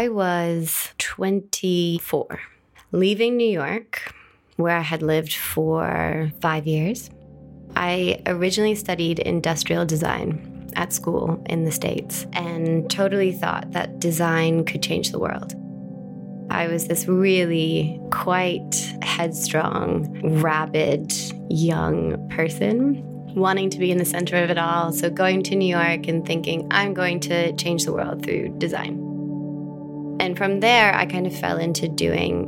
I was 24, leaving New York, where I had lived for five years. I originally studied industrial design at school in the States and totally thought that design could change the world. I was this really quite headstrong, rabid young person wanting to be in the center of it all. So going to New York and thinking, I'm going to change the world through design. And from there, I kind of fell into doing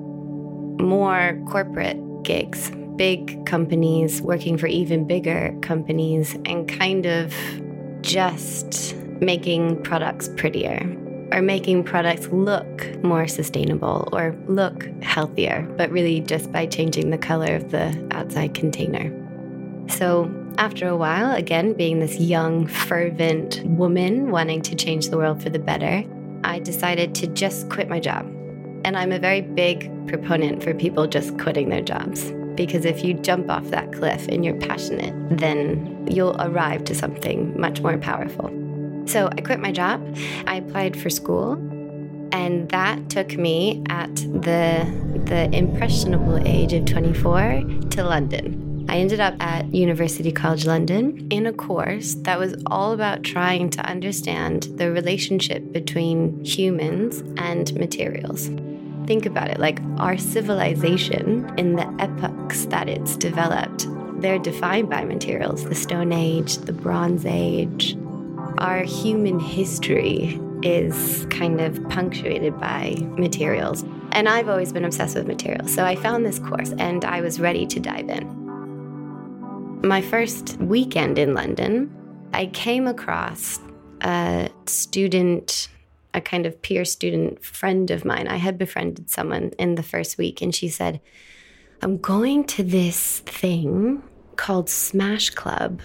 more corporate gigs, big companies, working for even bigger companies, and kind of just making products prettier or making products look more sustainable or look healthier, but really just by changing the color of the outside container. So after a while, again, being this young, fervent woman wanting to change the world for the better, I decided to just quit my job. And I'm a very big proponent for people just quitting their jobs. Because if you jump off that cliff and you're passionate, then you'll arrive to something much more powerful. So I quit my job. I applied for school. And that took me at the, the impressionable age of 24 to London. I ended up at University College London in a course that was all about trying to understand the relationship between humans and materials. Think about it like our civilization in the epochs that it's developed, they're defined by materials the Stone Age, the Bronze Age. Our human history is kind of punctuated by materials. And I've always been obsessed with materials. So I found this course and I was ready to dive in. My first weekend in London, I came across a student, a kind of peer student friend of mine. I had befriended someone in the first week, and she said, I'm going to this thing called Smash Club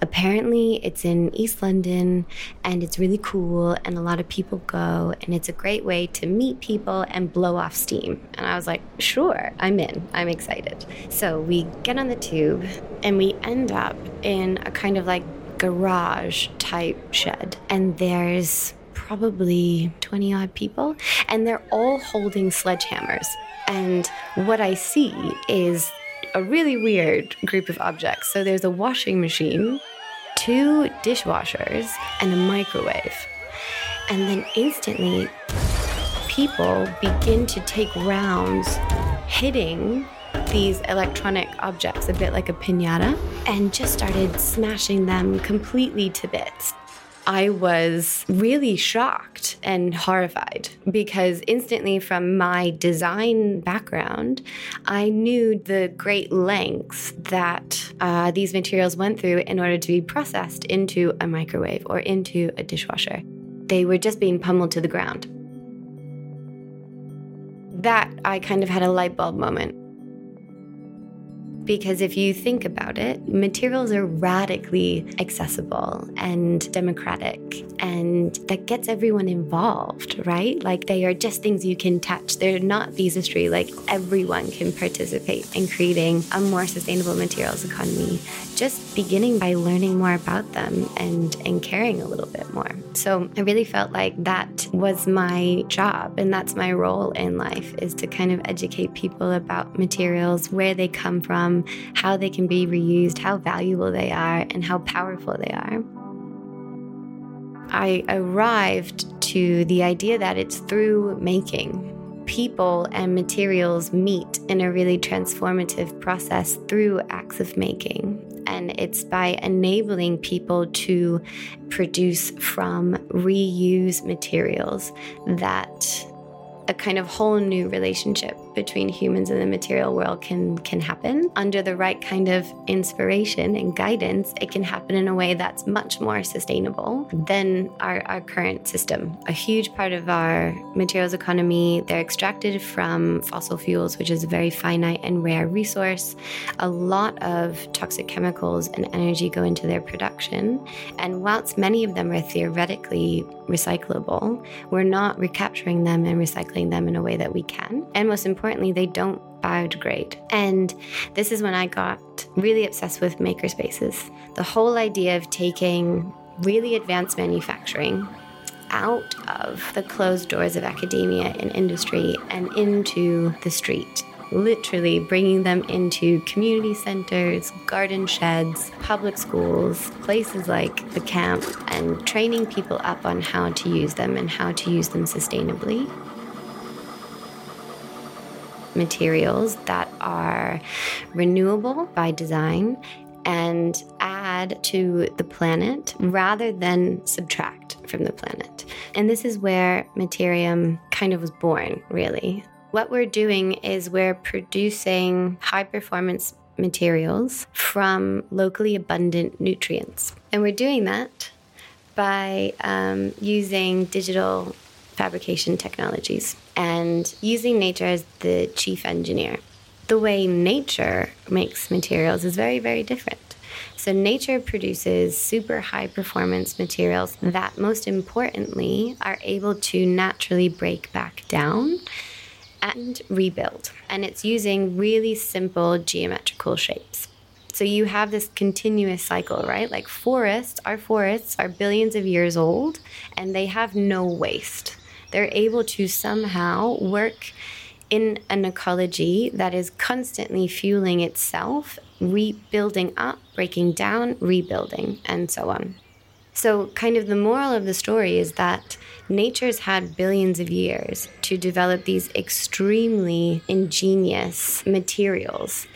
Apparently, it's in East London and it's really cool, and a lot of people go, and it's a great way to meet people and blow off steam. And I was like, sure, I'm in, I'm excited. So we get on the tube and we end up in a kind of like garage type shed, and there's probably 20 odd people, and they're all holding sledgehammers. And what I see is a really weird group of objects. So there's a washing machine, two dishwashers, and a microwave. And then instantly, people begin to take rounds hitting these electronic objects, a bit like a pinata, and just started smashing them completely to bits. I was really shocked and horrified because instantly, from my design background, I knew the great lengths that uh, these materials went through in order to be processed into a microwave or into a dishwasher. They were just being pummeled to the ground. That I kind of had a light bulb moment because if you think about it, materials are radically accessible and democratic, and that gets everyone involved, right? Like they are just things you can touch. They're not visistry. Like everyone can participate in creating a more sustainable materials economy, just beginning by learning more about them and, and caring a little bit more. So I really felt like that was my job and that's my role in life is to kind of educate people about materials, where they come from, how they can be reused, how valuable they are, and how powerful they are. I arrived to the idea that it's through making. People and materials meet in a really transformative process through acts of making. And it's by enabling people to produce from reuse materials that a kind of whole new relationship between humans and the material world can can happen. Under the right kind of inspiration and guidance it can happen in a way that's much more sustainable than our, our current system. A huge part of our materials economy they're extracted from fossil fuels which is a very finite and rare resource. A lot of toxic chemicals and energy go into their production. And whilst many of them are theoretically recyclable we're not recapturing them and recycling recycling them in a way that we can. And most importantly, they don't biodegrade. And this is when I got really obsessed with makerspaces. The whole idea of taking really advanced manufacturing out of the closed doors of academia and industry and into the street literally bringing them into community centers, garden sheds, public schools, places like the camp, and training people up on how to use them and how to use them sustainably. Materials that are renewable by design and add to the planet rather than subtract from the planet. And this is where Materiom kind of was born, really. What we're doing is we're producing high performance materials from locally abundant nutrients. And we're doing that by um, using digital fabrication technologies and using nature as the chief engineer. The way nature makes materials is very, very different. So, nature produces super high performance materials that, most importantly, are able to naturally break back down and rebuild. And it's using really simple geometrical shapes. So you have this continuous cycle, right? Like forests, our forests are billions of years old and they have no waste. They're able to somehow work in an ecology that is constantly fueling itself, rebuilding up, breaking down, rebuilding, and so on. So, kind of the moral of the story is that nature's had billions of years to develop these extremely ingenious materials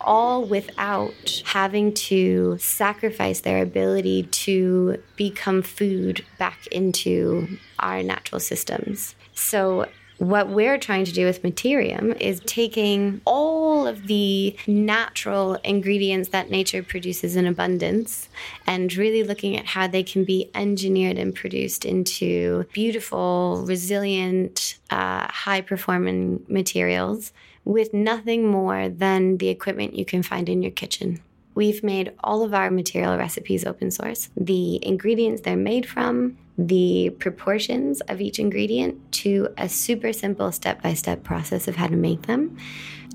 all without having to sacrifice their ability to become food back into our natural systems. So, what we're trying to do with Materiom is taking all of the natural ingredients that nature produces in abundance and really looking at how they can be engineered and produced into beautiful, resilient, uh, high performing materials with nothing more than the equipment you can find in your kitchen. We've made all of our material recipes open source. The ingredients they're made from, the proportions of each ingredient to a super simple step by step process of how to make them.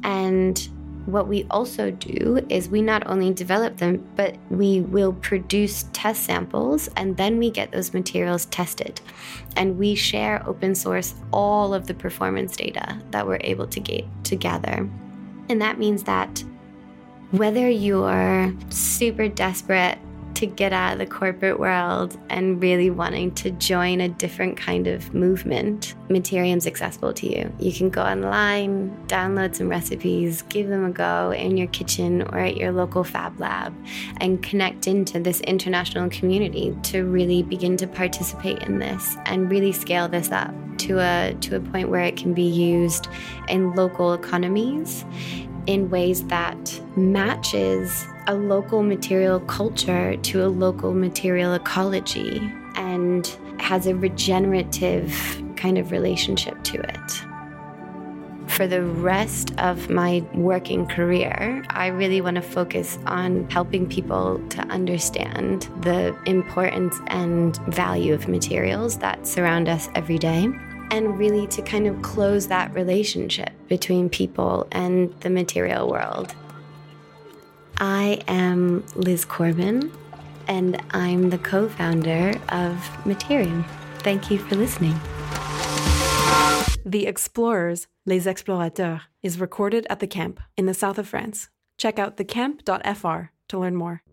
And what we also do is we not only develop them, but we will produce test samples and then we get those materials tested. And we share open source all of the performance data that we're able to get to gather. And that means that whether you're super desperate to get out of the corporate world and really wanting to join a different kind of movement, Materiom's accessible to you. You can go online, download some recipes, give them a go in your kitchen or at your local fab lab, and connect into this international community to really begin to participate in this and really scale this up to a to a point where it can be used in local economies in ways that matches a local material culture to a local material ecology and has a regenerative kind of relationship to it. For the rest of my working career, I really want to focus on helping people to understand the importance and value of materials that surround us every day and really to kind of close that relationship between people and the material world. I am Liz Corbin, and I'm the co founder of Materiom. Thank you for listening. The Explorers, Les Explorateurs, is recorded at the camp in the south of France. Check out thecamp.fr to learn more.